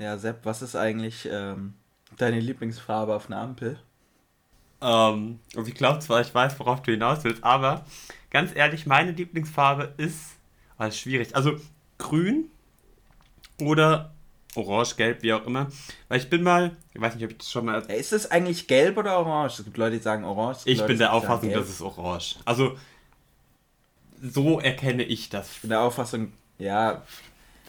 Ja, Sepp, was ist eigentlich ähm, deine Lieblingsfarbe auf einer Ampel? Ähm, also ich glaube zwar, ich weiß, worauf du hinaus willst, aber ganz ehrlich, meine Lieblingsfarbe ist, oh, ist schwierig, also grün oder orange, gelb, wie auch immer. Weil ich bin mal, ich weiß nicht, ob ich das schon mal... Ist es eigentlich gelb oder orange? Es gibt Leute, die sagen orange. Ich Leute, bin der Auffassung, das ist orange. Also, so erkenne ich das. Ich bin der Auffassung, ja,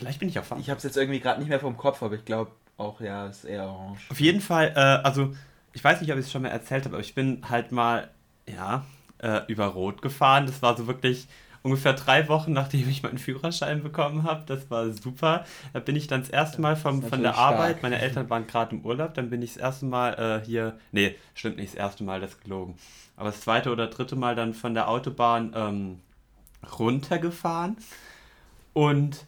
Vielleicht bin ich auch falsch. ich habe es jetzt irgendwie gerade nicht mehr vom Kopf, aber ich glaube auch, ja, es ist eher orange. Auf jeden Fall, äh, also ich weiß nicht, ob ich es schon mal erzählt habe, aber ich bin halt mal, ja, äh, über Rot gefahren. Das war so wirklich ungefähr drei Wochen, nachdem ich meinen Führerschein bekommen habe. Das war super. Da bin ich dann das erste Mal vom, von der stark. Arbeit, meine Eltern waren gerade im Urlaub, dann bin ich das erste Mal äh, hier, nee, stimmt nicht, das erste Mal, das ist gelogen. Aber das zweite oder dritte Mal dann von der Autobahn ähm, runtergefahren und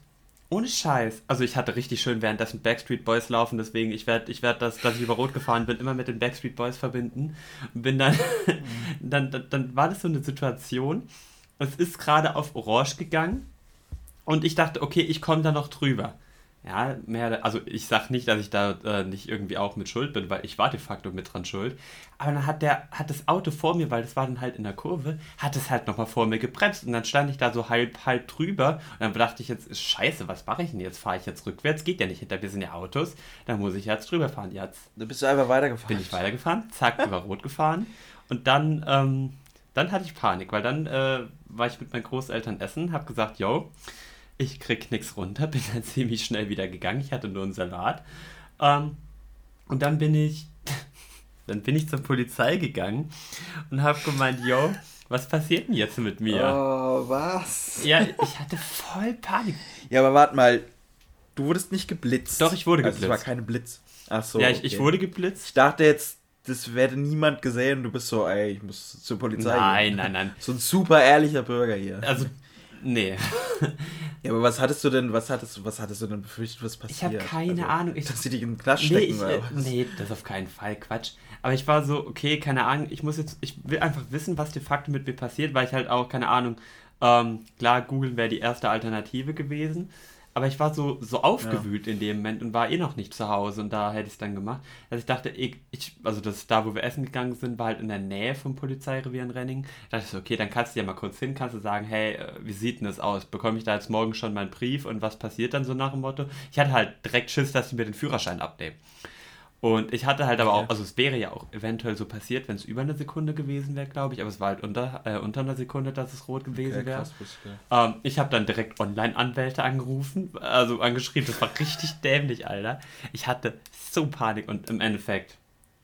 ohne Scheiß. Also ich hatte richtig schön währenddessen Backstreet Boys laufen, deswegen ich werde ich werd das, dass ich über Rot gefahren bin, immer mit den Backstreet Boys verbinden. Bin dann, dann, dann, dann war das so eine Situation. Es ist gerade auf Orange gegangen und ich dachte, okay, ich komme da noch drüber. Ja, mehr, also ich sag nicht, dass ich da äh, nicht irgendwie auch mit schuld bin, weil ich war de facto mit dran schuld. Aber dann hat der, hat das Auto vor mir, weil das war dann halt in der Kurve, hat es halt nochmal vor mir gebremst und dann stand ich da so halb, halb drüber und dann dachte ich jetzt, scheiße, was mache ich denn jetzt? Fahre ich jetzt rückwärts? Geht ja nicht, hinter mir sind ja Autos, dann muss ich jetzt drüber fahren. Jetzt Da bist du einfach weitergefahren. bin ich weitergefahren, zack, über Rot gefahren und dann, ähm, dann hatte ich Panik, weil dann äh, war ich mit meinen Großeltern essen, hab gesagt, yo, ich krieg nix runter, bin dann ziemlich schnell wieder gegangen, ich hatte nur einen Salat. Ähm, und dann bin ich, dann bin ich zur Polizei gegangen und hab gemeint, yo, was passiert denn jetzt mit mir? Oh, was? Ja, ich hatte voll Panik. Ja, aber warte mal, du wurdest nicht geblitzt. Doch, ich wurde Also es war geblitzt. keine Blitz. Ach so. ja, ich, ich okay. wurde geblitzt. Ich dachte jetzt, das werde niemand gesehen und du bist so, ey, ich muss zur Polizei Nein, gehen. nein, nein. So ein super ehrlicher Bürger hier. Also, nee. Ja, aber was hattest du denn, was hattest du, was hattest du denn befürchtet, was passiert? Ich habe keine Ahnung. Ich, dass sie dich in den Knast nee, stecken ich, oder äh, was? nee, das auf keinen Fall, Quatsch. Aber ich war so, okay, keine Ahnung, ich muss jetzt, ich will einfach wissen, was de facto mit mir passiert, weil ich halt auch, keine Ahnung, ähm, klar, googeln wäre die erste Alternative gewesen, aber ich war so, so aufgewühlt in dem Moment und war eh noch nicht zu Hause und da hätte ich es dann gemacht, dass ich dachte, ich, ich, also das da, wo wir essen gegangen sind, war halt in der Nähe vom Polizeirevier in Renning. Da dachte ich so, okay, dann kannst du ja mal kurz hin, kannst du sagen, hey, äh, wie sieht denn das aus? Bekomme ich da jetzt morgen schon meinen Brief und was passiert dann so nach dem Motto? Ich hatte halt direkt Schiss, dass sie mir den Führerschein abnehmen. Und ich hatte halt aber auch, also es wäre ja auch eventuell so passiert, wenn es über eine Sekunde gewesen wäre, glaube ich, aber es war halt unter, äh, unter einer Sekunde, dass es rot gewesen Okay, wäre. Ähm, ich habe dann direkt Online-Anwälte angerufen, also angeschrieben, das war richtig dämlich, Alter. Ich hatte so Panik und im Endeffekt,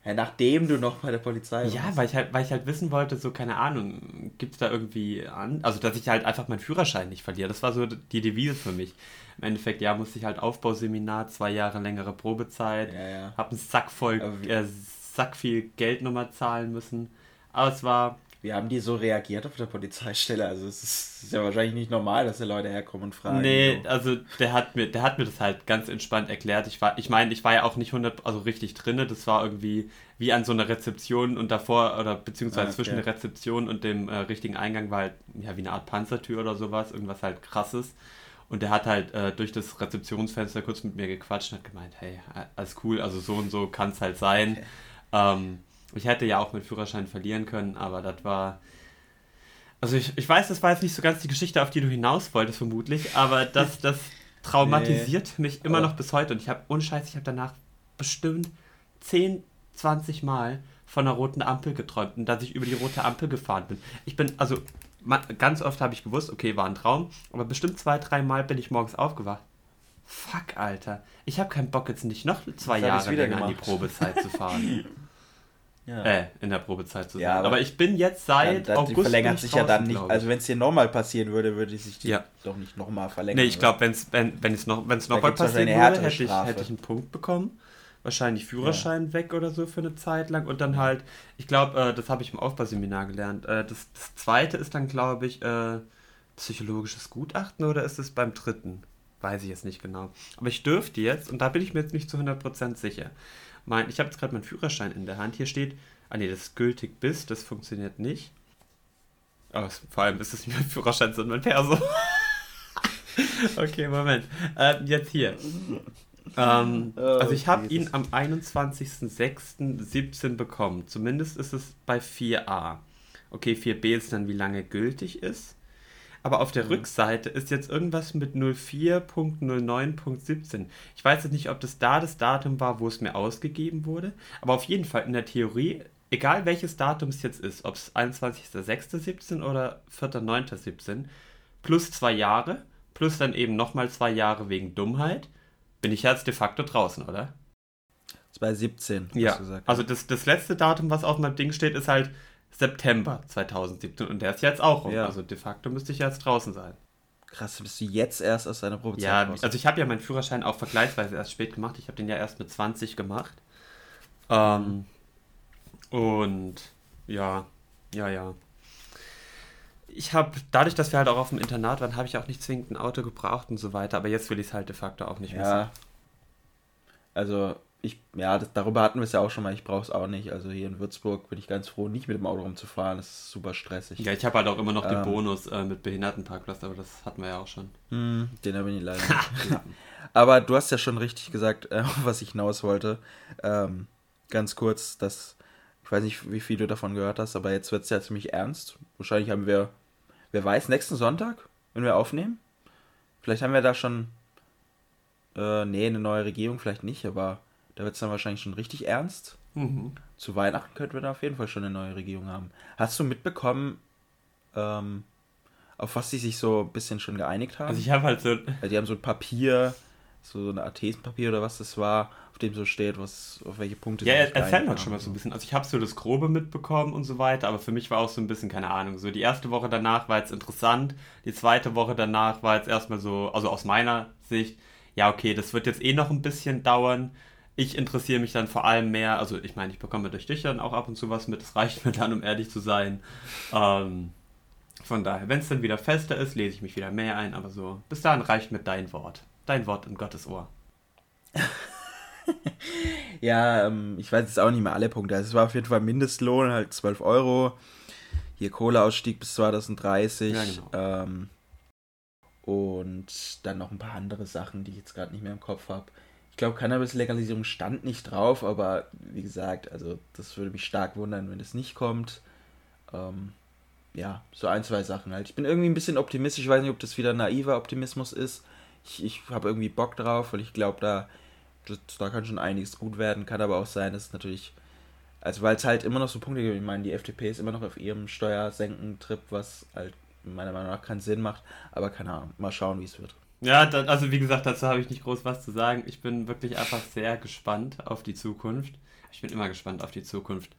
Ja, nachdem du noch bei der Polizei warst. ja, weil ich halt, weil ich halt wissen wollte, so keine Ahnung, gibt es da irgendwie an, also dass ich halt einfach meinen Führerschein nicht verliere, das war so die Devise für mich. Im Endeffekt, ja, musste ich halt Aufbauseminar, zwei Jahre längere Probezeit, Ja, ja. hab einen Sack voll, äh, Sack viel Geld nochmal zahlen müssen, aber es war, Wie haben die so reagiert auf der Polizeistelle? Also es ist, ist ja wahrscheinlich nicht normal, dass da Leute herkommen und fragen. Nee, so. also der hat mir, der hat mir das halt ganz entspannt erklärt. Ich war, ich meine, ich war ja auch nicht 100, also richtig drinne. Das war irgendwie wie an so einer Rezeption und davor oder beziehungsweise Ah, okay. zwischen der Rezeption und dem äh, richtigen Eingang war halt ja wie eine Art Panzertür oder sowas, irgendwas halt krasses. Und der hat halt äh, durch das Rezeptionsfenster kurz mit mir gequatscht und hat gemeint, hey, alles cool, also so und so kann es halt sein. Ähm, ich hätte ja auch mit Führerschein verlieren können, aber das war. Also ich, ich weiß, das war jetzt nicht so ganz die Geschichte, auf die du hinaus wolltest, vermutlich, aber das, das traumatisiert mich immer Aber- noch bis heute. Und ich habe, ohne Scheiß, ich habe danach bestimmt 10, 20 Mal von einer roten Ampel geträumt und dass ich über die rote Ampel gefahren bin. Ich bin, also ganz oft habe ich gewusst, okay, war ein Traum, aber bestimmt zwei, drei Mal bin ich morgens aufgewacht. Fuck, Alter. Ich habe keinen Bock jetzt nicht noch zwei ich's Jahre wieder länger an die. Probezeit zu fahren. ja. Äh, in der Probezeit zu sein. Ja, aber, aber ich bin jetzt seit dann, dann, die August verlängert sich ja dann nicht. Also wenn es dir nochmal passieren würde, würde sich die Ja. doch nicht nochmal verlängern. Nee, ich glaube, wenn's, wenn wenn es noch, wenn's Da noch mal gibt's passieren würde, hätte ich, hätte ich einen Punkt bekommen. Wahrscheinlich Führerschein weg oder so für eine Zeit lang. Und dann halt, ich glaube, äh, das habe ich im Aufbauseminar gelernt. Äh, das, das zweite ist dann, glaube ich, äh, psychologisches Gutachten oder ist es beim dritten? Weiß ich jetzt nicht genau. Aber ich dürfte jetzt, und da bin ich mir jetzt nicht zu 100% sicher. Mein, ich habe jetzt gerade meinen Führerschein in der Hand. Hier steht, ah nee, das ist gültig bis, das funktioniert nicht. Aber es, vor allem ist es nicht mein Führerschein, sondern mein Perso. okay, Moment. Ähm, jetzt hier. Ähm, Oh, also ich habe Jesus. ihn am 21.06.17 bekommen. Zumindest ist es bei 4a. Okay, 4b ist dann, wie lange gültig ist. Aber auf der Mhm. Rückseite ist jetzt irgendwas mit 04.09.17. Ich weiß jetzt nicht, ob das da das Datum war, wo es mir ausgegeben wurde. Aber auf jeden Fall in der Theorie, egal welches Datum es jetzt ist, ob es 21.06.17 oder 4.09.17, plus zwei Jahre, plus dann eben nochmal zwei Jahre wegen Dummheit, bin ich jetzt de facto draußen, oder? Das ist bei 17, hast Ja, also das, das letzte Datum, was auf meinem Ding steht, ist halt September 2017 und der ist jetzt auch rum. Ja. Also de facto müsste ich jetzt draußen sein. Krass, bist du jetzt erst aus deiner Probezeit Ja, raus? also ich habe ja meinen Führerschein auch vergleichsweise erst spät gemacht. Ich habe den ja erst mit 20 gemacht. Ähm, und ja, ja, ja. Ich habe, dadurch, dass wir halt auch auf dem Internat waren, habe ich auch nicht zwingend ein Auto gebraucht und so weiter. Aber jetzt will ich es halt de facto auch nicht ja. Also, ich, ja, das, darüber hatten wir es ja auch schon mal. Ich brauche es auch nicht. Also, hier in Würzburg bin ich ganz froh, nicht mit dem Auto rumzufahren. Das ist super stressig. Ja, ich habe halt auch immer noch den Ähm. Bonus äh, mit Behindertenparkplatz, aber das hatten wir ja auch schon. Hm, den habe ich nicht leider nicht. Aber du hast ja schon richtig gesagt, äh, was ich hinaus wollte. Ähm, ganz kurz, dass ich weiß nicht, wie viel du davon gehört hast, aber jetzt wird es ja ziemlich ernst. Wahrscheinlich haben wir, wer weiß, nächsten Sonntag, wenn wir aufnehmen. Vielleicht haben wir da schon, äh, nee, eine neue Regierung vielleicht nicht, aber da wird es dann wahrscheinlich schon richtig ernst. Mhm. Zu Weihnachten könnten wir da auf jeden Fall schon eine neue Regierung haben. Hast du mitbekommen, ähm, auf was die sich so ein bisschen schon geeinigt haben? Also ich habe halt so, Also die haben so ein Papier, so, so ein Athesenpapier oder was das war, auf dem so steht, was, auf welche Punkte Ja, sich erzähl mal schon mal so ein bisschen. Also ich habe so das Grobe mitbekommen und so weiter, aber für mich war auch so ein bisschen, keine Ahnung, so die erste Woche danach war jetzt interessant, die zweite Woche danach war jetzt erstmal so, also aus meiner Sicht, ja okay, das wird jetzt eh noch ein bisschen dauern. Ich interessiere mich dann vor allem mehr, also ich meine, ich bekomme durch dich dann auch ab und zu was mit, das reicht mir dann, um ehrlich zu sein. Ähm, von daher, wenn es dann wieder fester ist, lese ich mich wieder mehr ein, aber so, bis dahin reicht mir dein Wort. Dein Wort in Gottes Ohr. Ja, ähm, ich weiß jetzt auch nicht mehr alle Punkte. Also es war auf jeden Fall Mindestlohn, halt 12 Euro. Hier Kohleausstieg bis 2030. Ja, genau. ähm, und dann noch ein paar andere Sachen, die ich jetzt gerade nicht mehr im Kopf habe. Ich glaube, Cannabis-Legalisierung stand nicht drauf, aber wie gesagt, also das würde mich stark wundern, wenn es nicht kommt. Ähm, ja, so ein, zwei Sachen halt. Ich bin irgendwie ein bisschen optimistisch. Ich weiß nicht, ob das wieder naiver Optimismus ist. Ich, ich habe irgendwie Bock drauf, weil ich glaube, da, da kann schon einiges gut werden. Kann aber auch sein, dass es natürlich, also weil es halt immer noch so Punkte gibt. Ich meine, die FDP ist immer noch auf ihrem Steuersenken-Trip, was halt meiner Meinung nach keinen Sinn macht. Aber keine Ahnung, mal schauen, wie es wird. Ja, dann, also wie gesagt, dazu habe ich nicht groß was zu sagen. Ich bin wirklich einfach sehr gespannt auf die Zukunft. Ich bin immer gespannt auf die Zukunft.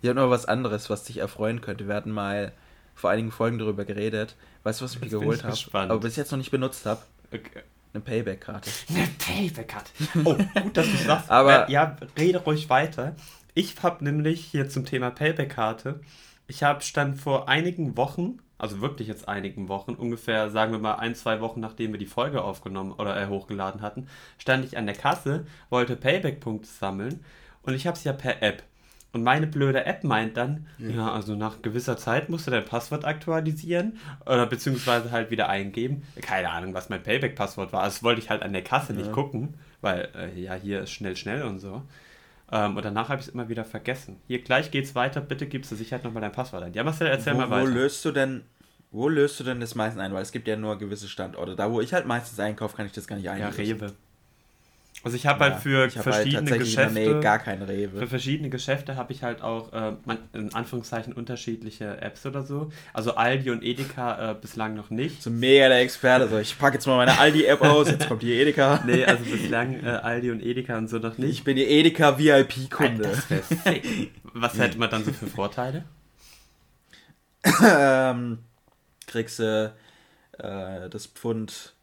Ich habe noch was anderes, was dich erfreuen könnte. Wir hatten mal vor einigen Folgen darüber geredet. Weißt du, was ich mir geholt ich habe? gespannt. Aber bis jetzt noch nicht benutzt habe? Okay. Eine Payback-Karte. Eine Payback-Cut. Oh, gut, dass du sagst. Aber- ja, rede ruhig weiter. Ich habe nämlich hier zum Thema Payback-Karte, ich habe stand vor einigen Wochen, also wirklich jetzt einigen Wochen, ungefähr, sagen wir mal ein, zwei Wochen, nachdem wir die Folge aufgenommen oder äh, hochgeladen hatten, stand ich an der Kasse, wollte Payback-Punkte sammeln und ich habe es ja per App. Und meine blöde App meint dann, ja. also nach gewisser Zeit musst du dein Passwort aktualisieren oder beziehungsweise halt wieder eingeben. Keine Ahnung, was mein Payback-Passwort war. Das wollte ich halt an der Kasse nicht Ja. gucken, weil äh, ja, hier ist schnell, schnell und so. Ähm, und danach habe ich es immer wieder vergessen. Hier gleich geht's weiter, bitte gibst du Sicherheit nochmal dein Passwort ein. Ja, Marcel, erzähl wo, mal wo weiter. löst du denn, wo löst du denn das meistens ein? Weil es gibt ja nur gewisse Standorte. Da, wo ich halt meistens einkaufe, kann ich das gar nicht ja, einlösen. Rewe. Also ich habe Ja, halt für verschiedene der Geschäfte. Gar kein Für Rewe. verschiedene Geschäfte habe ich halt auch äh, in Anführungszeichen unterschiedliche Apps oder so. Also Aldi und Edeka äh, bislang noch nicht. So mega der Experte. So, ich packe jetzt mal meine Aldi-App aus, jetzt kommt die Edeka. Nee, also bislang äh, Aldi und Edeka und so noch nicht. Ich bin die Edeka VIP-Kunde. Das wär sick. Was hätte man dann so für Vorteile? ähm, kriegst du äh, das Pfund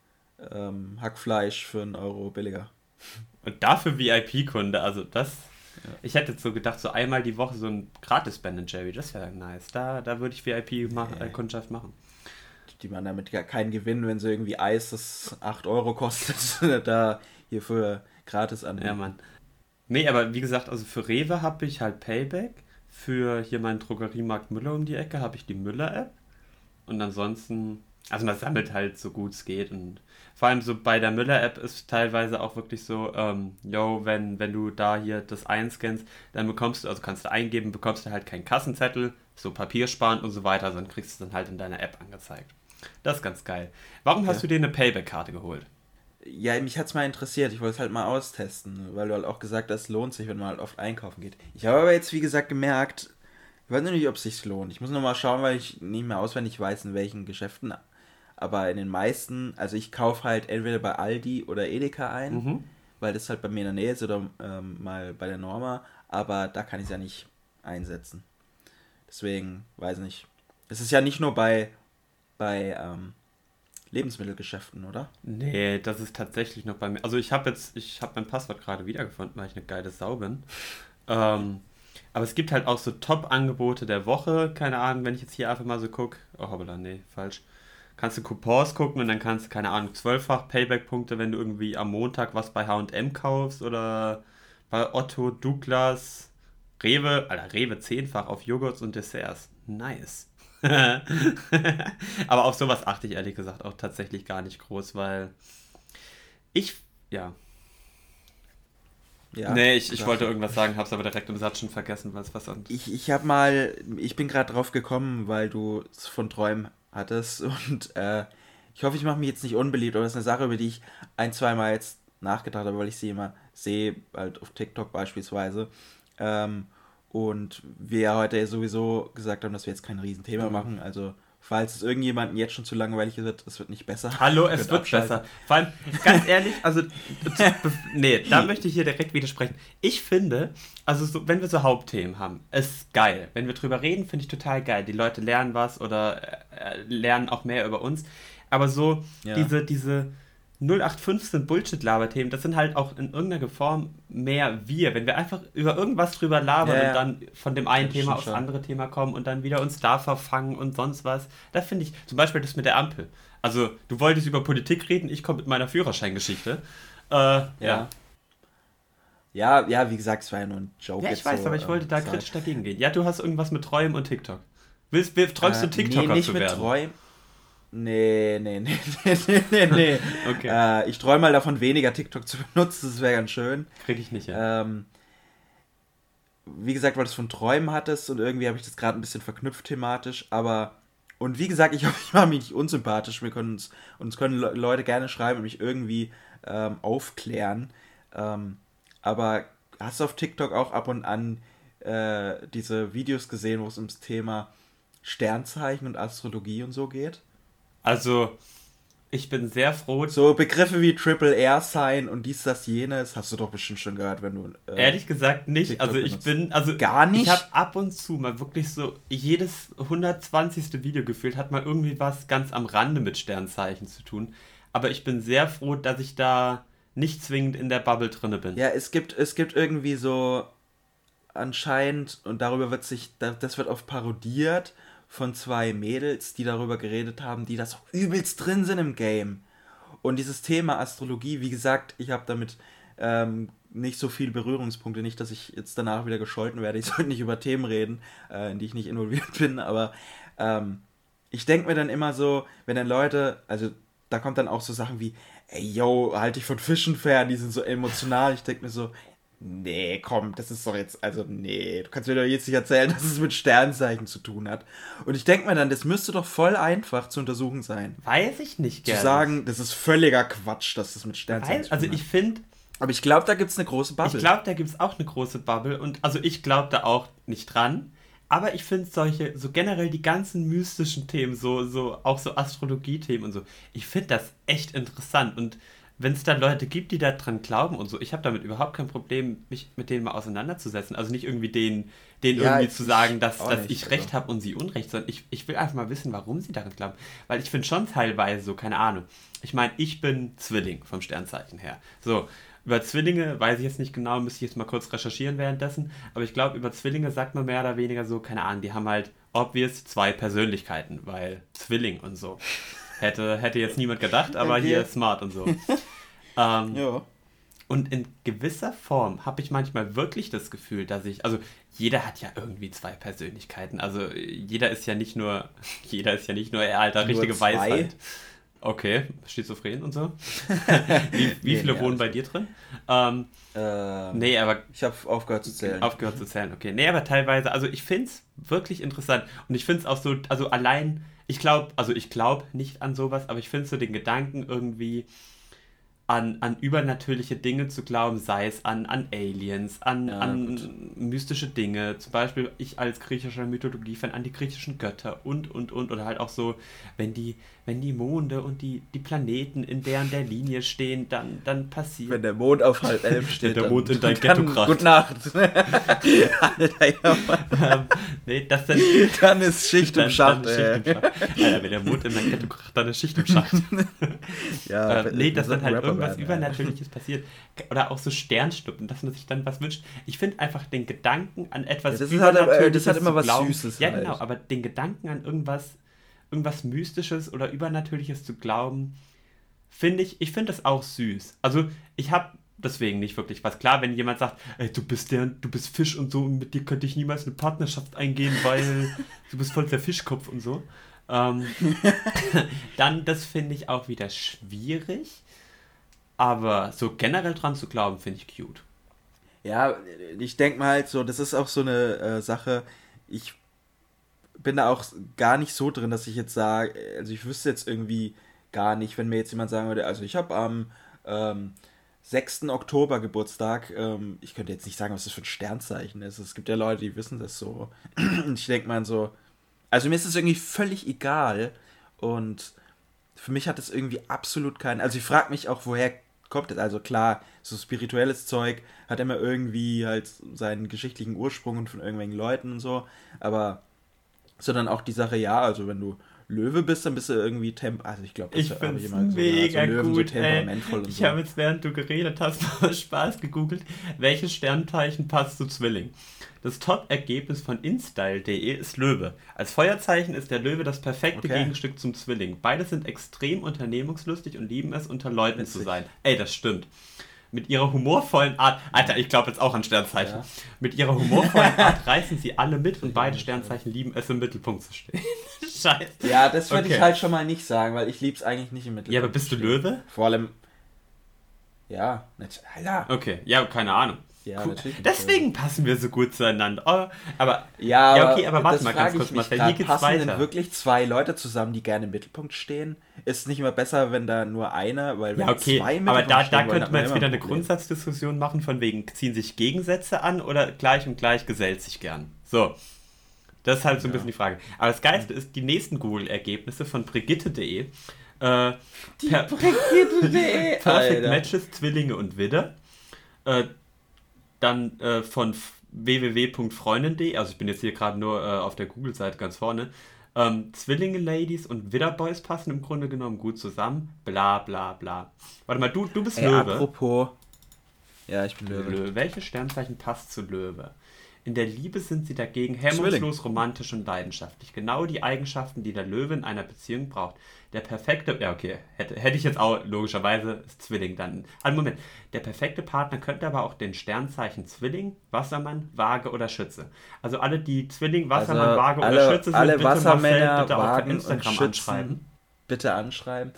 ähm, Hackfleisch für einen Euro billiger. Und dafür VIP-Kunde, also das. Ich hätte so gedacht, so einmal die Woche so ein gratis Ben Jerry, das wäre nice. Da, da würde ich VIP-Kundschaft machen. Die man damit gar keinen Gewinn, wenn sie irgendwie Eis, das 8 Euro kostet, da hierfür gratis anbieten. Ja, Mann. Nee, aber wie gesagt, also für Rewe habe ich halt Payback. Für hier meinen Drogeriemarkt Müller um die Ecke habe ich die Müller-App. Und ansonsten, also man sammelt halt so gut es geht und vor allem so bei der Müller-App ist teilweise auch wirklich so, ähm, yo, wenn, wenn du da hier das einscannst, dann bekommst du, also kannst du eingeben, bekommst du halt keinen Kassenzettel, so Papier sparen und so weiter, sondern kriegst du dann halt in deiner App angezeigt. Das ist ganz geil. Warum okay. hast du dir eine Payback-Karte geholt? Ja, mich hat es mal interessiert. Ich wollte es halt mal austesten, weil du halt auch gesagt hast, es lohnt sich, wenn man halt oft einkaufen geht. Ich habe aber jetzt, wie gesagt, gemerkt, ich weiß nicht, ob es sich lohnt. Ich muss noch mal schauen, weil ich nicht mehr auswendig weiß, in welchen Geschäften. Aber in den meisten, also ich kaufe halt entweder bei Aldi oder Edeka ein, mhm. weil das halt bei mir in der Nähe ist oder ähm, mal bei der Norma. Aber da kann ich es ja nicht einsetzen. Deswegen, weiß nicht. Es ist ja nicht nur bei, bei ähm, Lebensmittelgeschäften, oder? Nee, das ist tatsächlich noch bei mir. Also ich habe jetzt, ich habe mein Passwort gerade wiedergefunden, weil ich eine geile Sau bin. ähm, aber es gibt halt auch so Top-Angebote der Woche. Keine Ahnung, wenn ich jetzt hier einfach mal so gucke. Oh, hoppala, nee, falsch. Kannst du Coupons gucken und dann kannst du, keine Ahnung, zwölffach Payback-Punkte, wenn du irgendwie am Montag was bei HM kaufst oder bei Otto, Douglas, Rewe, Alter, Rewe zehnfach auf Joghurts und Desserts. Nice. aber auf sowas achte ich ehrlich gesagt auch tatsächlich gar nicht groß, weil ich, ja. Ja, nee, ich, ich wollte irgendwas sagen, hab's aber direkt im Satz schon vergessen, weil es was anderes Ich, ich hab mal, ich bin gerade drauf gekommen, weil du es von Träumen hattest und äh, ich hoffe, ich mache mich jetzt nicht unbeliebt, aber das ist eine Sache, über die ich ein, zweimal jetzt nachgedacht habe, weil ich sie immer sehe, halt auf TikTok beispielsweise. Ähm, und wir ja heute sowieso gesagt haben, dass wir jetzt kein Riesenthema machen. Also, falls es irgendjemandem jetzt schon zu langweilig wird, es wird nicht besser. Hallo, es wird besser. Vor allem, ganz ehrlich, also, nee, da möchte ich hier direkt widersprechen. Ich finde, also, so, wenn wir so Hauptthemen haben, ist geil. Wenn wir drüber reden, finde ich total geil. Die Leute lernen was oder äh, lernen auch mehr über uns. Aber so, ja. diese, diese 0815 Bullshit-Laberthemen, das sind halt auch in irgendeiner Form mehr wir. Wenn wir einfach über irgendwas drüber labern ja, und dann von dem einen Thema aufs andere Thema kommen und dann wieder uns da verfangen und sonst was, da finde ich, zum Beispiel das mit der Ampel. Also, du wolltest über Politik reden, ich komme mit meiner Führerscheingeschichte. Äh, ja. ja. Ja, ja, wie gesagt, es war ja nur ein Joke. Ja, ich weiß, so, aber ich wollte da kritisch dagegen gehen. Ja, du hast irgendwas mit Träumen und TikTok. Willst, träumst äh, du TikToker nee, nicht zu werden? Mit Träumen Nee, nee, nee, nee, nee, nee. okay. Äh, ich träume mal davon, weniger TikTok zu benutzen, das wäre ganz schön. Krieg ich nicht, ja. Ähm, wie gesagt, weil du es von Träumen hattest und irgendwie habe ich das gerade ein bisschen verknüpft thematisch, aber und wie gesagt, ich hoffe, ich mache mich nicht unsympathisch. Wir können uns, uns können Leute gerne schreiben und mich irgendwie ähm, aufklären. Ähm, aber hast du auf TikTok auch ab und an äh, diese Videos gesehen, wo es ums Thema Sternzeichen und Astrologie und so geht? Also, ich bin sehr froh. So Begriffe wie Triple Air Sign und dies, das, jenes, hast du doch bestimmt schon gehört, wenn du. Äh, Ehrlich gesagt nicht. TikTok also, ich benutzt. bin. Also, gar nicht. Ich habe ab und zu mal wirklich so. Jedes 120. Video gefühlt hat mal irgendwie was ganz am Rande mit Sternzeichen zu tun. Aber ich bin sehr froh, dass ich da nicht zwingend in der Bubble drinne bin. Ja, es gibt, es gibt irgendwie so anscheinend, und darüber wird sich, das wird oft parodiert von zwei Mädels, die darüber geredet haben, die das übelst drin sind im Game. Und dieses Thema Astrologie, wie gesagt, ich habe damit ähm, nicht so viel Berührungspunkte. Nicht, dass ich jetzt danach wieder gescholten werde. Ich sollte nicht über Themen reden, äh, in die ich nicht involviert bin. Aber ähm, ich denke mir dann immer so, wenn dann Leute, also da kommt dann auch so Sachen wie, ey, yo, halt dich von Fischen fern, die sind so emotional. Ich denke mir so, nee, komm, das ist doch jetzt, also nee, du kannst mir doch jetzt nicht erzählen, dass es mit Sternzeichen zu tun hat. Und ich denke mir dann, das müsste doch voll einfach zu untersuchen sein. Weiß ich nicht gerne. Zu sagen, das ist völliger Quatsch, dass das mit Sternzeichen Weiß, zu also tun hat. Also ich finde... Aber ich glaube, da gibt es eine große Bubble. Ich glaube, da gibt es auch eine große Bubble. Und also ich glaube da auch nicht dran. Aber ich finde solche, so generell die ganzen mystischen Themen, so, so, auch so Astrologie-Themen und so, ich finde das echt interessant. Und wenn es dann Leute gibt, die daran glauben und so, ich habe damit überhaupt kein Problem, mich mit denen mal auseinanderzusetzen. Also nicht irgendwie denen, denen ja, irgendwie zu sagen, dass, dass nicht, ich Recht habe und sie Unrecht, sondern ich, ich will einfach mal wissen, warum sie daran glauben. Weil ich finde schon teilweise so, keine Ahnung. Ich meine, ich bin Zwilling vom Sternzeichen her. So, über Zwillinge weiß ich jetzt nicht genau, müsste ich jetzt mal kurz recherchieren währenddessen, aber ich glaube, über Zwillinge sagt man mehr oder weniger so, keine Ahnung, die haben halt obvious zwei Persönlichkeiten, weil Zwilling und so. Hätte, hätte jetzt niemand gedacht, aber okay. hier smart und so. ähm, ja. Und in gewisser Form habe ich manchmal wirklich das Gefühl, dass ich, also jeder hat ja irgendwie zwei Persönlichkeiten. Also jeder ist ja nicht nur, jeder ist ja nicht nur, er alter, richtige zwei? Weisheit. Okay, schizophren und so. wie, wie nee, viele nee, wohnen bei dir drin? Ähm, ähm, nee, aber. Ich habe aufgehört zu zählen. Aufgehört zu zählen, okay. Nee, aber teilweise, also ich finde es wirklich interessant. Und ich finde es auch so, also allein, ich glaube, also ich glaube nicht an sowas, aber ich finde so den Gedanken irgendwie, an, an übernatürliche Dinge zu glauben, sei es an, an Aliens, an, ja, an mystische Dinge. Zum Beispiel ich als griechischer Mythologie-Fan an die griechischen Götter und, und, und. Oder halt auch so, wenn die, wenn die Monde und die, die Planeten in deren der Linie stehen, dann, dann passiert. Wenn der Mond auf halb elf steht. der Mond in dein Ghetto kracht. Gute Nacht. Alter, ja, ähm, nee, das dann, dann ist Schicht im Schacht. Schicht im Schacht. Alter, wenn der Mond in dein Ghetto kracht, dann ist Schicht im Schacht. ja, äh, nee, das dann halt irgendwas werden, Übernatürliches passiert. Oder auch so Sternschnuppen, dass man sich dann was wünscht. Ich finde einfach den Gedanken an etwas ja, das Übernatürliches. Halt, äh, das hat immer was glauben, Süßes. Ja, halt. genau, aber den Gedanken an irgendwas, irgendwas Mystisches oder Übernatürliches zu glauben, finde ich, ich finde das auch süß. Also ich habe deswegen nicht wirklich was. Klar, wenn jemand sagt, ey, du bist der, du bist Fisch und so und mit dir könnte ich niemals eine Partnerschaft eingehen, weil du bist voll der Fischkopf und so. Ähm, dann, das finde ich auch wieder schwierig. Aber so generell dran zu glauben, finde ich cute. Ja, ich denke mal halt so, das ist auch so eine äh, Sache, ich bin da auch gar nicht so drin, dass ich jetzt sage, also ich wüsste jetzt irgendwie gar nicht, wenn mir jetzt jemand sagen würde, also ich habe am ähm, 6. Oktober Geburtstag, ähm, ich könnte jetzt nicht sagen, was das für ein Sternzeichen ist. Es gibt ja Leute, die wissen das so. Und ich denke mal so, also mir ist es irgendwie völlig egal und für mich hat es irgendwie absolut keinen, also ich frage mich auch, woher kommt das? Also klar, so spirituelles Zeug hat immer irgendwie halt seinen geschichtlichen Ursprung und von irgendwelchen Leuten und so, aber sondern auch die Sache, ja, also wenn du Löwe bist, dann bist du irgendwie temp. Also ich glaube, ich es mega so gut. So ey. ich so. habe jetzt, während du geredet hast, mal Spaß gegoogelt, welches Sternzeichen passt zu Zwilling. Das Top-Ergebnis von InStyle.de ist Löwe. Als Feuerzeichen ist der Löwe das perfekte okay. Gegenstück zum Zwilling. Beide sind extrem unternehmungslustig und lieben es, unter Leuten Witzig. zu sein. Ey, das stimmt mit ihrer humorvollen Art, Alter, ich glaube jetzt auch an Sternzeichen, ja. mit ihrer humorvollen Art reißen sie alle mit und beide Sternzeichen lieben es, im Mittelpunkt zu stehen. Scheiße. Ja, das würde okay. ich halt schon mal nicht sagen, weil ich liebe es eigentlich nicht im Mittelpunkt. Ja, aber bist du Löwe? Vor allem. Ja, Alter. Okay, ja, keine Ahnung. Ja, cool. natürlich. Deswegen passen wir so gut zueinander. Oh, aber ja, ja, okay, aber warte mal ganz kurz, Marcel. Hier geht's passen weiter. denn wirklich zwei Leute zusammen, die gerne im Mittelpunkt stehen? Ist es nicht immer besser, wenn da nur einer, weil wenn ja, okay, zwei aber da, da könnte man jetzt wieder eine Grundsatzdiskussion machen, von wegen, ziehen sich Gegensätze an oder gleich und gleich gesellt sich gern. So. Das ist halt so ein ja. bisschen die Frage. Aber das Geiste ist, die nächsten Google-Ergebnisse von Brigitte.de. Äh, die Brigitte.de! Perfect Alter. Matches, Zwillinge und Widder. Äh, dann äh, von www.freundin.de, also ich bin jetzt hier gerade nur äh, auf der Google-Seite ganz vorne. Ähm, Zwillinge-Ladies und Widderboys passen im Grunde genommen gut zusammen. Bla bla bla. Warte mal, du, du bist Ey, Löwe. Apropos. Ja, ich bin Löwe. Löwe. Welches Sternzeichen passt zu Löwe? In der Liebe sind sie dagegen hemmungslos, romantisch und leidenschaftlich. Genau die Eigenschaften, die der Löwe in einer Beziehung braucht. Der perfekte, ja okay, hätte, hätte ich jetzt auch logischerweise Zwilling dann. Also Moment, der perfekte Partner könnte aber auch den Sternzeichen Zwilling, Wassermann, Waage oder Schütze. Also alle, die Zwilling, Wassermann, also Waage alle, oder Schütze sind, alle bitte Wassermänner, Marcel, bitte Wagen auf Instagram anschreiben. Bitte anschreiben.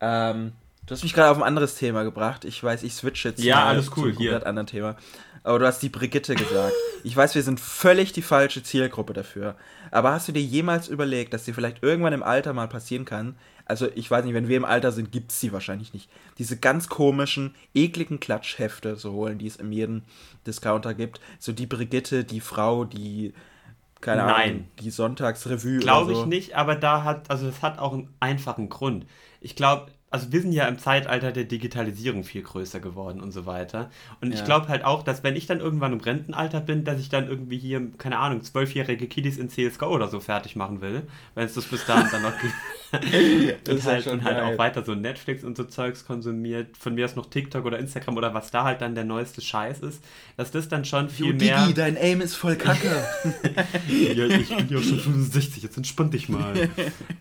Ähm, du hast mich gerade auf ein anderes Thema gebracht. Ich weiß, ich switch jetzt ja, alles cool, zu einem anderen Thema aber du hast die Brigitte gesagt. Ich weiß, wir sind völlig die falsche Zielgruppe dafür. Aber hast du dir jemals überlegt, dass dir vielleicht irgendwann im Alter mal passieren kann? Also, ich weiß nicht, wenn wir im Alter sind, gibt es sie wahrscheinlich nicht. Diese ganz komischen, ekligen Klatschhefte zu holen, die es in jedem Discounter gibt. So die Brigitte, die Frau, die keine Nein. Ahnung, die Sonntagsrevue. Glaube so. ich nicht, aber da hat, also es hat auch einen einfachen Grund. Ich glaube, also wir sind ja im Zeitalter der Digitalisierung viel größer geworden und so weiter. Und ja. ich glaube halt auch, dass wenn ich dann irgendwann im Rentenalter bin, dass ich dann irgendwie hier, keine Ahnung, zwölfjährige Kiddies in CSGO oder so fertig machen will, wenn es das bis dahin dann noch gibt. und halt, und halt auch weiter so Netflix und so Zeugs konsumiert, von mir aus noch TikTok oder Instagram oder was da halt dann der neueste Scheiß ist, dass das dann schon viel jo, mehr... Digi, dein Aim ist voll kacke. ja, ich bin ja schon 65, jetzt entspann dich mal.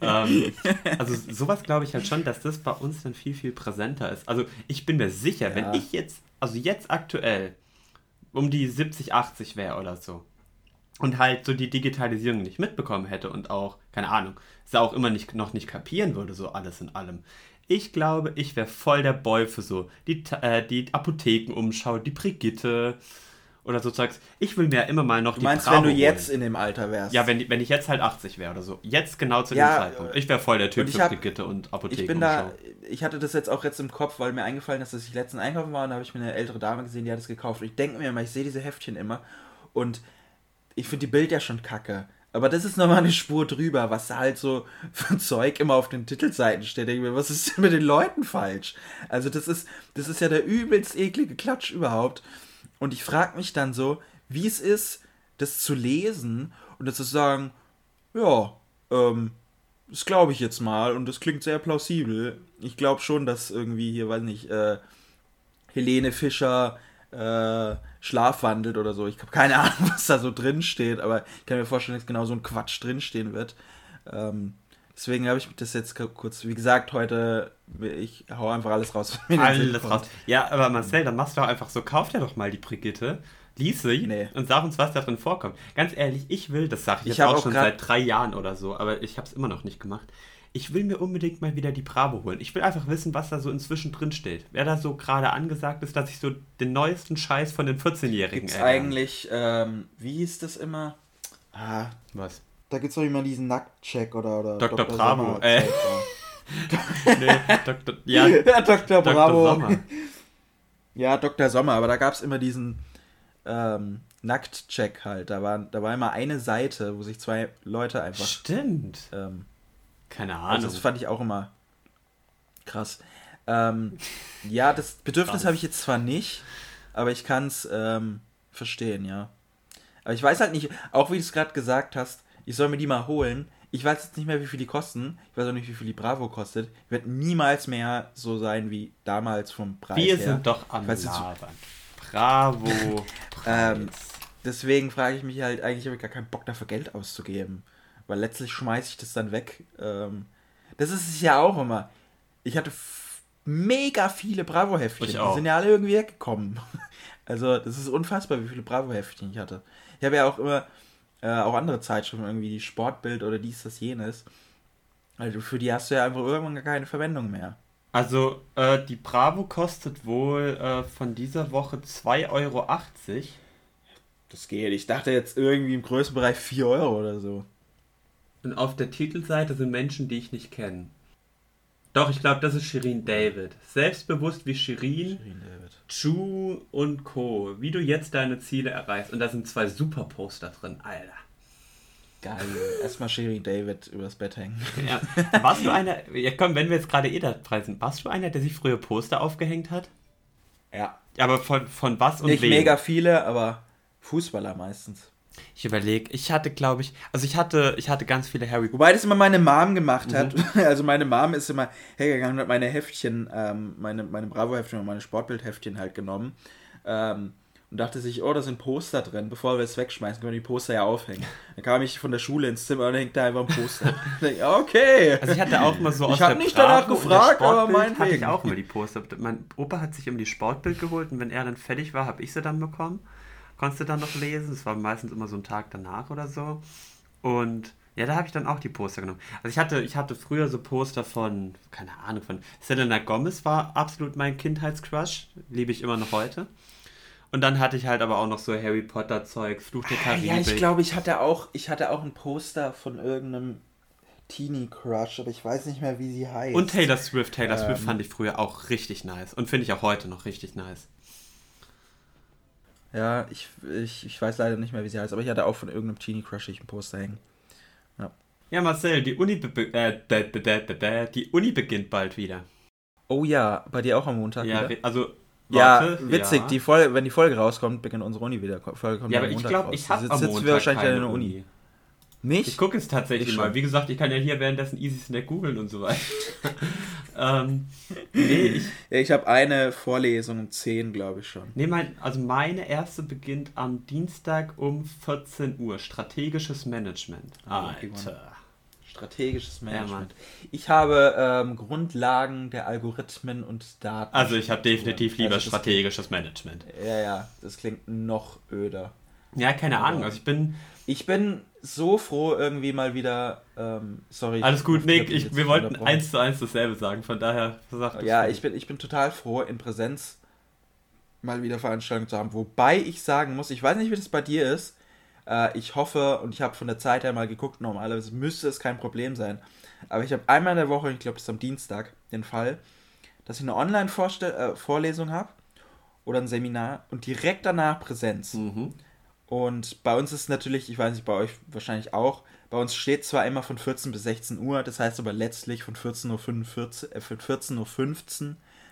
ähm, also sowas glaube ich halt schon, dass das bei uns dann viel, viel präsenter ist. Also ich bin mir sicher, ja. wenn ich jetzt also jetzt aktuell, um die 70, 80 wäre oder so, und halt so die Digitalisierung nicht mitbekommen hätte und auch, keine Ahnung, es auch immer nicht, noch nicht kapieren würde, so alles in allem. Ich glaube, ich wäre voll der Boy für so die, äh, die Apothekenumschau, die Brigitte oder so Zeugs. Ich will mir ja immer mal noch du die meinst, Bravo wenn du jetzt holen. in dem Alter wärst? Ja, wenn, wenn ich jetzt halt 80 wäre oder so. Jetzt genau zu ja, dem Zeitpunkt. Ich wäre voll der Typ für hab, Brigitte und Apothekenumschau. Ich bin da, ich hatte das jetzt auch jetzt im Kopf, weil mir eingefallen ist, dass ich letzten einkaufen war und da habe ich mir eine ältere Dame gesehen, die hat es gekauft. Und ich denke mir immer, ich sehe diese Heftchen immer und ich finde die Bild ja schon kacke. Aber das ist nochmal eine Spur drüber, was da halt so für Zeug immer auf den Titelseiten steht. Ich mir, was ist denn mit den Leuten falsch? Also das ist, das ist ja der übelst eklige Klatsch überhaupt. Und ich frage mich dann so, wie es ist, das zu lesen und das zu sagen, ja, ähm, das glaube ich jetzt mal und das klingt sehr plausibel. Ich glaube schon, dass irgendwie hier, weiß nicht, äh, Helene Fischer äh, schlafwandelt oder so. Ich habe keine Ahnung, was da so drin steht, aber ich kann mir vorstellen, dass genau so ein Quatsch drinstehen wird. Ähm, deswegen habe ich das jetzt kurz, wie gesagt, heute, ich hau einfach alles raus. Alles raus. Ja, aber Marcel, dann machst du doch einfach so, kauf dir doch mal die Brigitte, lies sie nee. und sag uns, was da drin vorkommt. Ganz ehrlich, ich will, das sage ich, ich jetzt auch, auch schon seit drei Jahren oder so, aber ich habe es immer noch nicht gemacht ich will mir unbedingt mal wieder die Bravo holen. Ich will einfach wissen, was da so inzwischen drin steht. Wer da so gerade angesagt ist, dass ich so den neuesten Scheiß von den 14-Jährigen Gibt's eigentlich, ähm, wie hieß das immer? Ah, was? Da gibt es doch immer diesen Nacktcheck oder, oder Dr. Dr. Bravo. Äh. nee, Dr. Ja, ja Dr. Bravo. Dr. ja, Dr. Sommer, aber da gab es immer diesen ähm, Nacktcheck halt. Da war, da war immer eine Seite, wo sich zwei Leute einfach. Stimmt. Ähm, keine Ahnung. Also das fand ich auch immer krass. Ähm, ja, das Bedürfnis habe ich jetzt zwar nicht, aber ich kann es ähm, verstehen, ja. Aber ich weiß halt nicht, auch wie du es gerade gesagt hast, ich soll mir die mal holen. Ich weiß jetzt nicht mehr, wie viel die kosten. Ich weiß auch nicht, wie viel die Bravo kostet. Wird niemals mehr so sein wie damals vom Preis Wir her. sind doch am Labern. Bravo. ähm, deswegen frage ich mich halt, eigentlich habe ich gar keinen Bock dafür Geld auszugeben. Weil letztlich schmeiße ich das dann weg. Ähm, das ist es ja auch immer. Ich hatte mega viele Bravo-Heftchen. Die sind ja alle irgendwie weggekommen. Also, das ist unfassbar, wie viele Bravo-Heftchen ich hatte. Ich habe ja auch immer äh, auch andere Zeitschriften, irgendwie die Sportbild oder dies, das, jenes. Also, für die hast du ja einfach irgendwann gar keine Verwendung mehr. Also, äh, die Bravo kostet wohl äh, von dieser Woche 2,80 Euro. Das geht. Ich dachte jetzt irgendwie im größten Bereich 4 Euro oder so. Und auf der Titelseite sind Menschen, die ich nicht kenne. Doch, ich glaube, das ist Shirin David. Selbstbewusst wie Shirin, Shirin Chu und Co. Wie du jetzt deine Ziele erreichst. Und da sind zwei super Poster drin, Alter. Geil. Erstmal Shirin David übers Bett hängen. Ja. Warst du einer, ja komm, wenn wir jetzt gerade eh dabei sind, warst du einer, der sich früher Poster aufgehängt hat? Ja. Aber von, von was und Nicht wem? mega viele, aber Fußballer meistens. Ich überlege, ich hatte, glaube ich, also ich hatte, ich hatte ganz viele Harry Wobei das immer meine Mom gemacht hat. Mhm. Also meine Mom ist immer hergegangen und hat meine Heftchen, ähm, meine, meine Bravo-Heftchen und meine Sportbild-Heftchen halt genommen. Ähm, und dachte sich, oh, da sind Poster drin. Bevor wir es wegschmeißen, können wir die Poster ja aufhängen. Dann kam ich von der Schule ins Zimmer und hängt da einfach ein Poster. okay. Also ich hatte auch mal so aus Ich habe nicht danach gefragt, aber mein hatte ich auch immer die Poster. Mein Opa hat sich immer die Sportbild geholt und wenn er dann fertig war, habe ich sie dann bekommen konntest du dann noch lesen. Es war meistens immer so ein Tag danach oder so. Und ja, da habe ich dann auch die Poster genommen. Also ich hatte, ich hatte früher so Poster von, keine Ahnung, von Selena Gomez war absolut mein Kindheitscrush. Liebe ich immer noch heute. Und dann hatte ich halt aber auch noch so Harry Potter Zeug, Fluch der Karibik. Ja, ich glaube, ich hatte auch, ich hatte auch ein Poster von irgendeinem Teenie Crush, aber ich weiß nicht mehr, wie sie heißt. Und Taylor Swift. Taylor ähm, Swift fand ich früher auch richtig nice und finde ich auch heute noch richtig nice. Ja, ich, ich, ich weiß leider nicht mehr, wie sie heißt, aber ich hatte auch von irgendeinem Teenie Crush ein Poster hängen. Ja. Ja, Marcel, die Uni, äh, die Uni beginnt bald wieder. Oh ja, bei dir auch am Montag ja, wieder? also Warte, ja, witzig, ja. Die Folge, wenn die Folge rauskommt, beginnt unsere Uni wieder. Folge kommt ja, aber ich glaube, ich habe am Montag wir wahrscheinlich keine in der Uni. Uni. Nicht? Ich gucke es tatsächlich ich mal. Wie gesagt, ich kann ja hier währenddessen Easy Snack googeln und so weiter. ähm, nee, ich, ja, ich habe eine Vorlesung um 10, glaube ich schon. Nee, mein, also meine erste beginnt am Dienstag um 14 Uhr. Strategisches Management. Alter. Strategisches Management. Ja, ich habe ähm, Grundlagen der Algorithmen und Daten. Also ich habe definitiv lieber also strategisches klingt, Management. Ja, ja, das klingt noch öder. Ja, keine Ahnung. Also ich bin. Ich bin so froh, irgendwie mal wieder. Ähm, sorry. Alles gut, Nick. Ich, wir wollten eins zu eins dasselbe sagen. Von daher sagt Ja, ich bin, ich bin total froh, in Präsenz mal wieder Veranstaltungen zu haben. Wobei ich sagen muss, ich weiß nicht, wie das bei dir ist. Äh, ich hoffe, und ich habe von der Zeit her mal geguckt, normalerweise müsste es kein Problem sein. Aber ich habe einmal in der Woche, ich glaube, das ist am Dienstag, den Fall, dass ich eine Online-Vorlesung äh, habe oder ein Seminar und direkt danach Präsenz. Mhm. Und bei uns ist natürlich, ich weiß nicht, bei euch wahrscheinlich auch, bei uns steht zwar immer von 14 bis 16 Uhr, das heißt aber letztlich von 14.15 Uhr, äh, 14 Uhr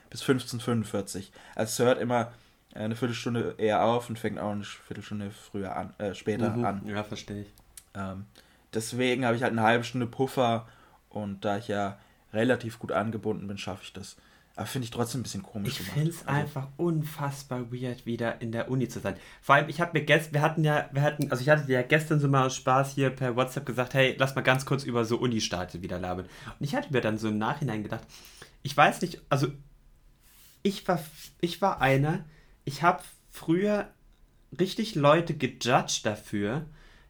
bis 15.45 Uhr. Also es hört immer eine Viertelstunde eher auf und fängt auch eine Viertelstunde früher an, äh, später mhm. an. Ja, verstehe ich. Ähm, deswegen habe ich halt eine halbe Stunde Puffer und da ich ja relativ gut angebunden bin, schaffe ich das. Aber finde ich trotzdem ein bisschen komisch. Ich finde es also, einfach unfassbar weird, wieder in der Uni zu sein. Vor allem, ich habe mir gestern, wir hatten ja, wir hatten, also ich hatte ja gestern so mal aus Spaß hier per WhatsApp gesagt, hey, lass mal ganz kurz über so Uni-Starte wieder labern. Und ich hatte mir dann so im Nachhinein gedacht, ich weiß nicht, also ich war, ich war einer, ich habe früher richtig Leute gejudged dafür,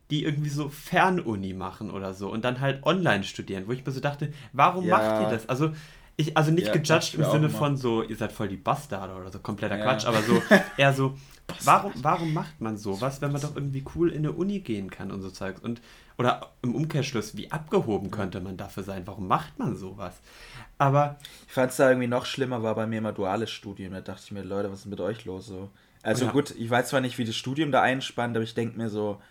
die irgendwie so Fernuni machen oder so und dann halt online studieren, wo ich mir so dachte, warum ja. macht ihr das? Also ich, also nicht ja, gejudged im Sinne von so, ihr seid voll die Bastarde oder so, kompletter ja. Quatsch, aber so eher so, warum, warum macht man sowas, wenn man doch irgendwie cool in eine Uni gehen kann und so Zeugs? Und, oder im Umkehrschluss, wie abgehoben könnte man dafür sein? Warum macht man sowas? Aber. Ich fand es da irgendwie noch schlimmer, war bei mir immer duales Studium. Da dachte ich mir, Leute, was ist mit euch los? So. Also ja. gut, ich weiß zwar nicht, wie das Studium da einspannt, aber ich denke mir so,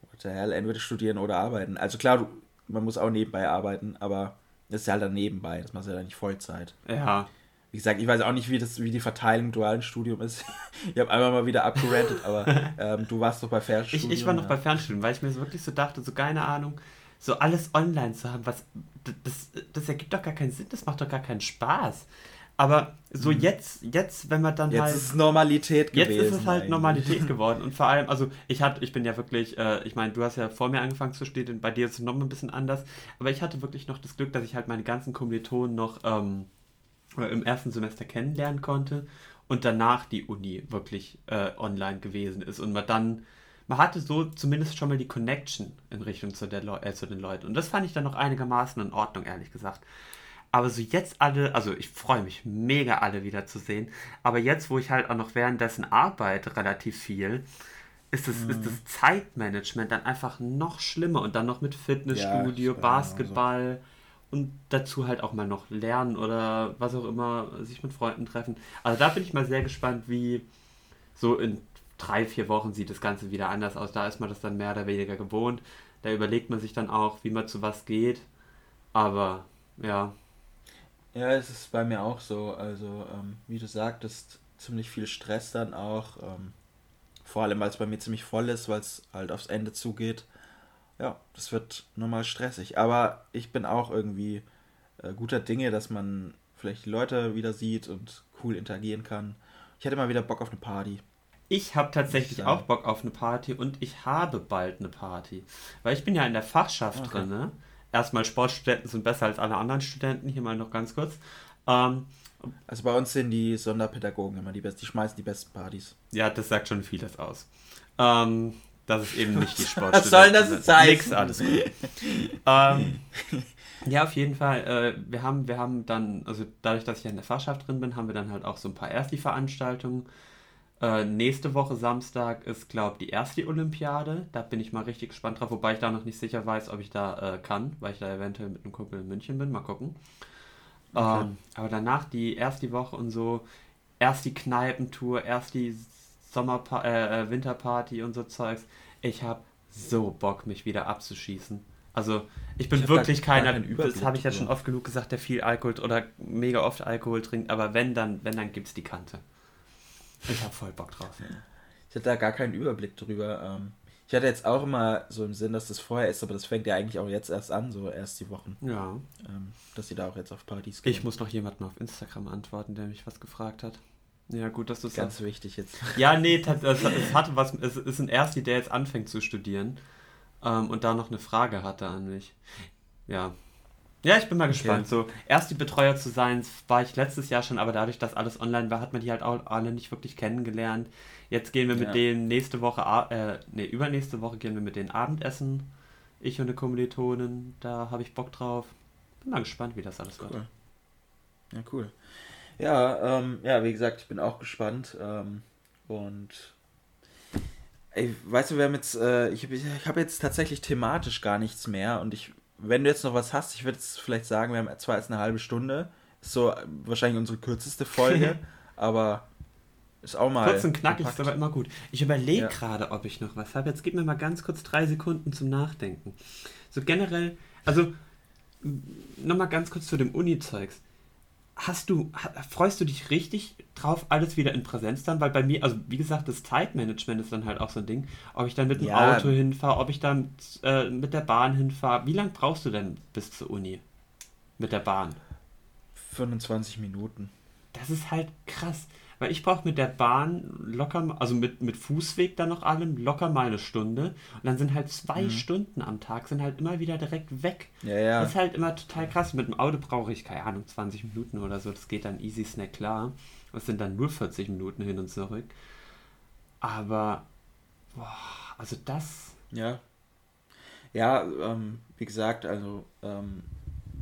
what the hell, entweder studieren oder arbeiten. Also klar, du, man muss auch nebenbei arbeiten, aber das ist ja halt dann nebenbei, das machst du ja dann nicht Vollzeit. Ja. Wie gesagt, ich weiß auch nicht, wie, das, wie die Verteilung im dualen Studium ist. ich habe einmal mal wieder abgerantet, aber ähm, du warst doch bei Fernstudium. Ich, ich war noch ja. bei Fernstudium, weil ich mir so wirklich so dachte, so keine Ahnung, so alles online zu haben, was das, das ergibt doch gar keinen Sinn, das macht doch gar keinen Spaß. Aber so mhm. jetzt, jetzt, wenn man dann jetzt halt. Jetzt ist es Normalität gewesen. Jetzt ist es halt eigentlich. Normalität geworden. Und vor allem, also ich hatte, ich bin ja wirklich, äh, ich meine, du hast ja vor mir angefangen zu studieren, bei dir ist es noch ein bisschen anders. Aber ich hatte wirklich noch das Glück, dass ich halt meine ganzen Kommilitonen noch ähm, im ersten Semester kennenlernen konnte und danach die Uni wirklich äh, online gewesen ist. Und man dann, man hatte so zumindest schon mal die Connection in Richtung zu, der Le äh, zu den Leuten. Und das fand ich dann noch einigermaßen in Ordnung, ehrlich gesagt. Aber so jetzt alle, also ich freue mich mega alle wieder zu sehen. Aber jetzt, wo ich halt auch noch währenddessen arbeite, relativ viel, ist das, mhm. ist das Zeitmanagement dann einfach noch schlimmer. Und dann noch mit Fitnessstudio, ja, Basketball so. und dazu halt auch mal noch lernen oder was auch immer, sich mit Freunden treffen. Also da bin ich mal sehr gespannt, wie so in drei, vier Wochen sieht das Ganze wieder anders aus. Da ist man das dann mehr oder weniger gewohnt. Da überlegt man sich dann auch, wie man zu was geht. Aber ja, ja, es ist bei mir auch so. Also, ähm, wie du sagtest, ziemlich viel Stress dann auch. Ähm, vor allem, weil es bei mir ziemlich voll ist, weil es halt aufs Ende zugeht. Ja, das wird normal stressig. Aber ich bin auch irgendwie äh, guter Dinge, dass man vielleicht die Leute wieder sieht und cool interagieren kann. Ich hätte mal wieder Bock auf eine Party. Ich habe tatsächlich auch Bock auf eine Party und ich habe bald eine Party. Weil ich bin ja in der Fachschaft okay. drin, ne? Erstmal Sportstudenten sind besser als alle anderen Studenten, hier mal noch ganz kurz. Ähm, also bei uns sind die Sonderpädagogen immer die besten, die schmeißen die besten Partys. Ja, das sagt schon vieles aus. Ähm, das ist eben nicht die Sportstudenten. Was soll das jetzt sein? Nix, alles gut. ähm, ja, auf jeden Fall. Äh, wir, haben, wir haben dann, also dadurch, dass ich in der Fachschaft drin bin, haben wir dann halt auch so ein paar Ersti-Veranstaltungen äh, nächste Woche Samstag ist, glaube ich, die erste Olympiade. Da bin ich mal richtig gespannt drauf, wobei ich da noch nicht sicher weiß, ob ich da äh, kann, weil ich da eventuell mit einem Kumpel in München bin. Mal gucken. Okay. Ähm, aber danach die erst die Woche und so, erst die Kneipentour, erst die Sommerpa äh, äh Winterparty und so Zeugs. Ich habe so Bock, mich wieder abzuschießen. Also, ich bin ich wirklich keiner, das habe ich ja schon oft genug gesagt, der viel Alkohol oder mega oft Alkohol trinkt, aber wenn dann, wenn dann gibt's die Kante. Ich habe voll Bock drauf. Ja. Ich hatte da gar keinen Überblick drüber. Ähm, ich hatte jetzt auch immer so im Sinn, dass das vorher ist, aber das fängt ja eigentlich auch jetzt erst an, so erst die Wochen. Ja. Ähm, dass sie da auch jetzt auf Partys gehen. Ich muss noch jemanden auf Instagram antworten, der mich was gefragt hat. Ja, gut, dass du es Ganz sagst. wichtig jetzt. Ja, nee, es, es hatte was. Es ist ein Ersti, der jetzt anfängt zu studieren ähm, und da noch eine Frage hatte an mich. ja. Ja, ich bin mal gespannt. So, erst die Betreuer zu sein, war ich letztes Jahr schon, aber dadurch, dass alles online war, hat man die halt auch alle nicht wirklich kennengelernt. Jetzt gehen wir mit ja. denen nächste Woche, äh, nee, übernächste Woche gehen wir mit denen Abendessen. Ich und eine Kommilitonin, da habe ich Bock drauf. Bin mal gespannt, wie das alles cool. wird. Ja, cool. Ja, ähm, ja, wie gesagt, ich bin auch gespannt. Ähm, und ey, weißt du, wir haben jetzt, äh, ich, ich habe jetzt tatsächlich thematisch gar nichts mehr und ich wenn du jetzt noch was hast, ich würde jetzt vielleicht sagen, wir haben zwar jetzt eine halbe Stunde, ist so wahrscheinlich unsere kürzeste Folge, aber ist auch mal. Kurz und knackig ist aber immer gut. Ich überlege ja. gerade, ob ich noch was habe. Jetzt gib mir mal ganz kurz drei Sekunden zum Nachdenken. So generell, also nochmal ganz kurz zu dem Uni-Zeugs hast du, freust du dich richtig drauf, alles wieder in Präsenz dann? Weil bei mir, also wie gesagt, das Zeitmanagement ist dann halt auch so ein Ding. Ob ich dann mit dem ja. Auto hinfahre, ob ich dann äh, mit der Bahn hinfahre. Wie lange brauchst du denn bis zur Uni? Mit der Bahn? 25 Minuten. Das ist halt krass. Weil ich brauche mit der Bahn locker, also mit, mit Fußweg dann noch allem, locker mal eine Stunde. Und dann sind halt zwei mhm. Stunden am Tag, sind halt immer wieder direkt weg. Ja, ja. Das ist halt immer total krass. Mit dem Auto brauche ich, keine Ahnung, 20 Minuten oder so. Das geht dann easy snack klar. Das sind dann nur 40 Minuten hin und zurück. Aber, boah, also das. Ja. Ja, ähm, wie gesagt, also, ähm,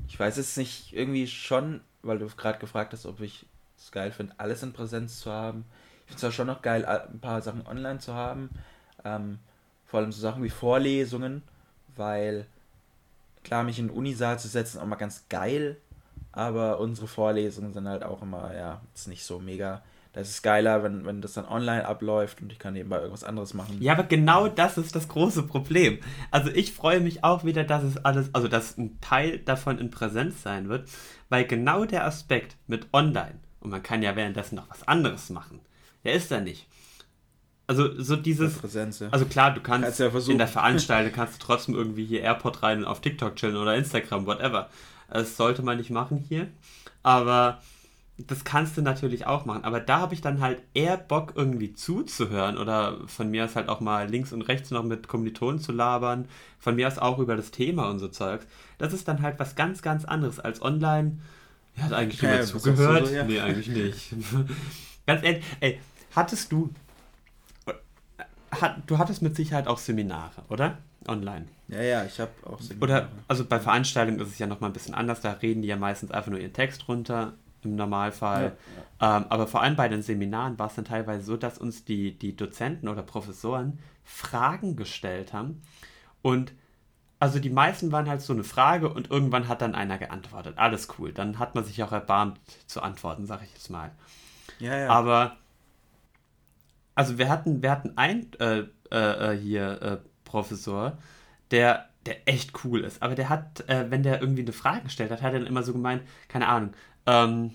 ich weiß es nicht, irgendwie schon, weil du gerade gefragt hast, ob ich es geil finde, alles in Präsenz zu haben. Ich finde es auch schon noch geil, ein paar Sachen online zu haben. Ähm, vor allem so Sachen wie Vorlesungen, weil klar, mich in den Unisaal zu setzen, ist auch mal ganz geil, aber unsere Vorlesungen sind halt auch immer, ja, jetzt nicht so mega. Das ist geiler, wenn, wenn das dann online abläuft und ich kann nebenbei irgendwas anderes machen. Ja, aber genau das ist das große Problem. Also ich freue mich auch wieder, dass es alles, also dass ein Teil davon in Präsenz sein wird, weil genau der Aspekt mit online und man kann ja währenddessen noch was anderes machen. Der ist da nicht. Also so dieses. Präsenz, ja. Also klar, du kannst, kannst ja in der Veranstaltung kannst du trotzdem irgendwie hier AirPod rein und auf TikTok chillen oder Instagram, whatever. Das sollte man nicht machen hier. Aber das kannst du natürlich auch machen. Aber da habe ich dann halt eher Bock, irgendwie zuzuhören oder von mir aus halt auch mal links und rechts noch mit Kommilitonen zu labern. Von mir aus auch über das Thema und so Zeugs. Das ist dann halt was ganz, ganz anderes als online er hat eigentlich ja, zugehört? So, ja. Nee, eigentlich nicht. Ganz ehrlich, ey, hattest du. Hat, du hattest mit Sicherheit auch Seminare, oder? Online. Ja, ja, ich habe auch Seminare. Oder, also bei Veranstaltungen ist es ja nochmal ein bisschen anders, da reden die ja meistens einfach nur ihren Text runter, im Normalfall. Ja, ja. Ähm, aber vor allem bei den Seminaren war es dann teilweise so, dass uns die, die Dozenten oder Professoren Fragen gestellt haben und also die meisten waren halt so eine Frage und irgendwann hat dann einer geantwortet. Alles cool. Dann hat man sich auch erbarmt zu antworten, sag ich jetzt mal. Ja, ja. Aber also wir hatten, wir hatten einen äh, äh, äh, hier äh, Professor, der, der echt cool ist. Aber der hat, äh, wenn der irgendwie eine Frage gestellt hat, hat er dann immer so gemeint, keine Ahnung, ähm,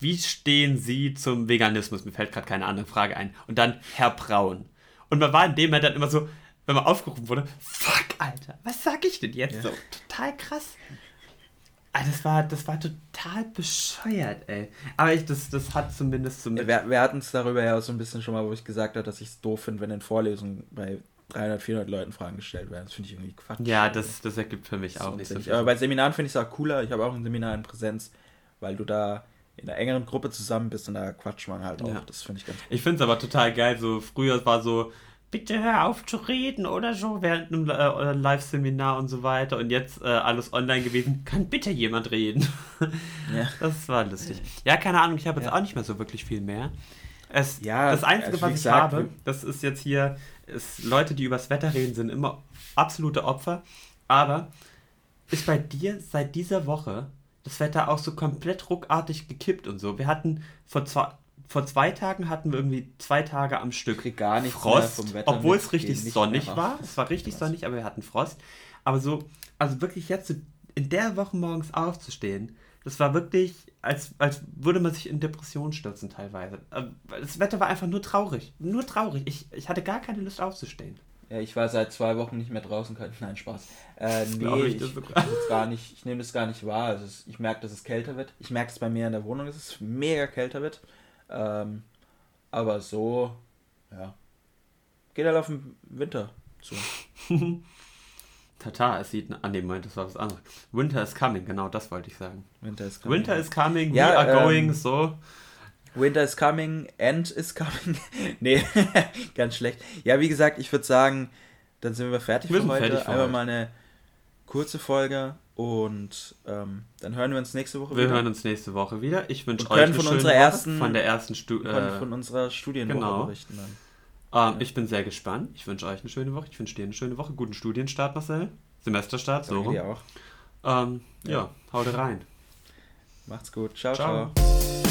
wie stehen Sie zum Veganismus? Mir fällt gerade keine andere Frage ein. Und dann Herr Braun. Und man war in dem Moment dann immer so, wenn man aufgerufen wurde, fuck, Alter, was sag ich denn jetzt ja. so? Total krass. Ah, das war, das war total bescheuert, ey. Aber ich, das, das hat zumindest mit. Wir, wir hatten es darüber ja auch so ein bisschen schon mal, wo ich gesagt habe, dass ich es doof finde, wenn in Vorlesungen bei 300, 400 Leuten Fragen gestellt werden. Das finde ich irgendwie Quatsch. Ja, das, das ergibt für mich auch nicht so viel. Aber bei Seminaren finde ich es auch cooler. Ich habe auch ein Seminar in Präsenz, weil du da in einer engeren Gruppe zusammen bist und da quatscht man halt auch. Ja. Das finde ich ganz cool. Ich finde es aber total geil. So früher war so, bitte hör auf zu reden oder so während einem äh, Live-Seminar und so weiter und jetzt äh, alles online gewesen. Kann bitte jemand reden? Ja. Das war lustig. Ja, keine Ahnung, ich habe jetzt ja. auch nicht mehr so wirklich viel mehr. Es, ja, das Einzige, also was ich gesagt, habe, das ist jetzt hier, ist, Leute, die übers Wetter reden, sind immer absolute Opfer. Aber ist bei dir seit dieser Woche das Wetter auch so komplett ruckartig gekippt und so. Wir hatten vor zwei, vor zwei Tagen hatten wir irgendwie zwei Tage am Stück gar nichts Frost, obwohl es richtig sonnig war. Es war richtig sonnig, aber wir hatten Frost. Aber so, also wirklich jetzt in der Woche morgens aufzustehen, das war wirklich, als, als würde man sich in Depression stürzen teilweise. Also, das Wetter war einfach nur traurig. Nur traurig. Ich, ich hatte gar keine Lust aufzustehen. Ja, ich war seit zwei Wochen nicht mehr draußen. Nein, Spaß. Äh, nee, ich, ich, ich, gar nicht, ich nehme das gar nicht wahr. Also ich merke, dass es kälter wird. Ich merke es bei mir in der Wohnung, dass es mega kälter wird. Ähm, aber so, ja. Geht halt auf den Winter zu. Tata, es sieht. Ah, nee, Moment, das war was anderes. Winter is coming, genau das wollte ich sagen. Winter is coming. Winter is coming, Ja, we are ähm, going, so. Winter is coming, End is coming. nee, ganz schlecht. Ja, wie gesagt, ich würde sagen, dann sind wir fertig Wir für heute. fertig für Einmal heute. mal eine kurze Folge und ähm, dann hören wir uns nächste Woche Wir wieder. hören uns nächste Woche wieder. Ich wünsche euch eine von schöne unserer Woche, ersten- von der ersten Stu Wir äh, von unserer Studienwoche genau. berichten dann. ähm, Ich bin sehr gespannt. Ich wünsche euch eine schöne Woche. Ich wünsche dir eine schöne Woche. Guten Studienstart, Marcel. Semesterstart, so Danke rum. dir auch. Ähm, ja. Ja. haut rein. Macht's gut. ciao. Ciao. ciao.